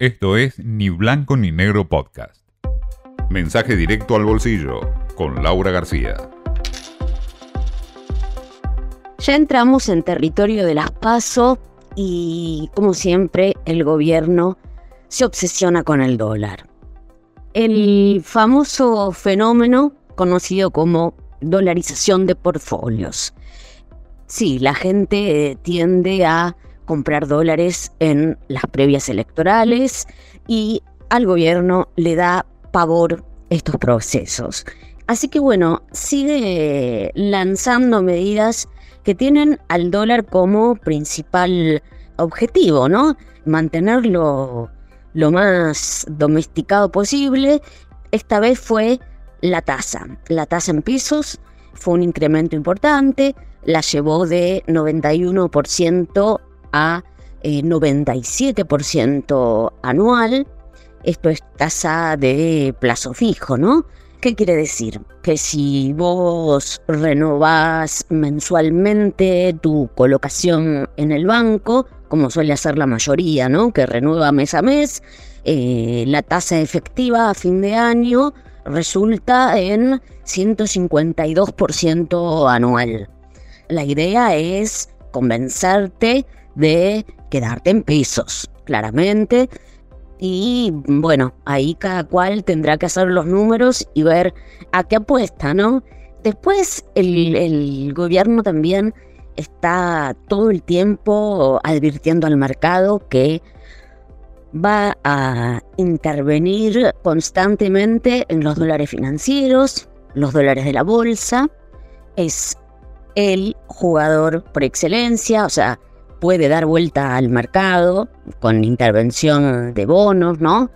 Esto es Ni Blanco ni Negro Podcast. Mensaje directo al bolsillo con Laura García. Ya entramos en territorio de las PASO y, como siempre, el gobierno se obsesiona con el dólar. El famoso fenómeno conocido como dolarización de portfolios. Sí, la gente tiende a comprar dólares en las previas electorales y al gobierno le da pavor estos procesos. Así que bueno, sigue lanzando medidas que tienen al dólar como principal objetivo, ¿no? Mantenerlo lo más domesticado posible. Esta vez fue la tasa. La tasa en pisos fue un incremento importante, la llevó de 91% a 97% eh, anual. Esto es tasa de plazo fijo, ¿no? ¿Qué quiere decir? Que si vos renovás mensualmente tu colocación en el banco, como suele hacer la mayoría, ¿no? Que renueva mes a mes, eh, la tasa efectiva a fin de año resulta en 152% anual. La idea es convencerte de quedarte en pisos, claramente. Y bueno, ahí cada cual tendrá que hacer los números y ver a qué apuesta, ¿no? Después el, gobierno también está todo el tiempo advirtiendo al mercado que va a intervenir constantemente en los dólares financieros, los dólares de la bolsa. Es el jugador por excelencia, o sea, puede dar vuelta al mercado con intervención de bonos, ¿no?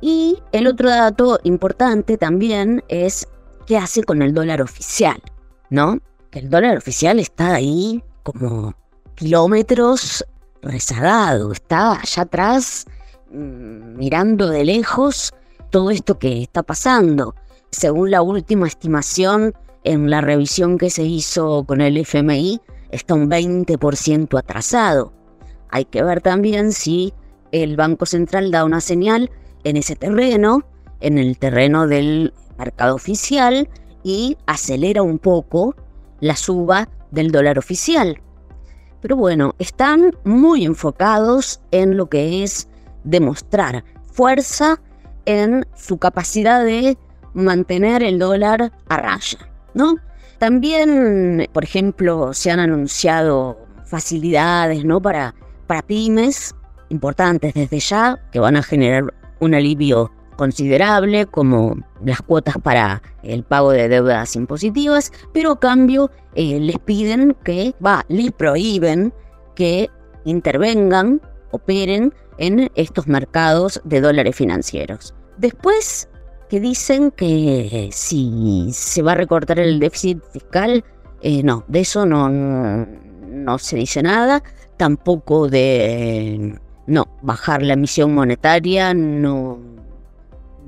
Y el otro dato importante también es qué hace con el dólar oficial, ¿no? Que el dólar oficial está ahí como kilómetros rezagado, está allá atrás mm, mirando de lejos todo esto que está pasando. Según la última estimación en la revisión que se hizo con el FMI, está un 20% atrasado. Hay que ver también si el Banco Central da una señal en ese terreno, en el terreno del mercado oficial, y acelera un poco la suba del dólar oficial. Pero bueno, están muy enfocados en lo que es demostrar fuerza en su capacidad de mantener el dólar a raya, ¿no? También, por ejemplo, se han anunciado facilidades ¿no? para, para pymes importantes desde ya, que van a generar un alivio considerable, como las cuotas para el pago de deudas impositivas, pero a cambio eh, les piden que, va, les prohíben que intervengan, operen en estos mercados de dólares financieros. Después que dicen que si se va a recortar el déficit fiscal, eh, no, de eso no, no, se dice nada, tampoco de no, bajar la emisión monetaria, no,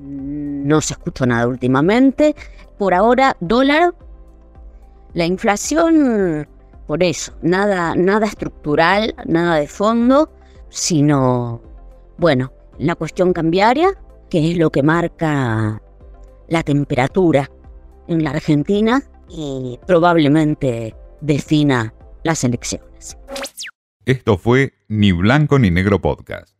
no se escucha nada últimamente. Por ahora, dólar, la inflación, por eso, nada, nada estructural, nada de fondo, sino, bueno, la cuestión cambiaria, que es lo que marca la temperatura en la Argentina y probablemente defina las elecciones. Esto fue Ni Blanco ni Negro Podcast.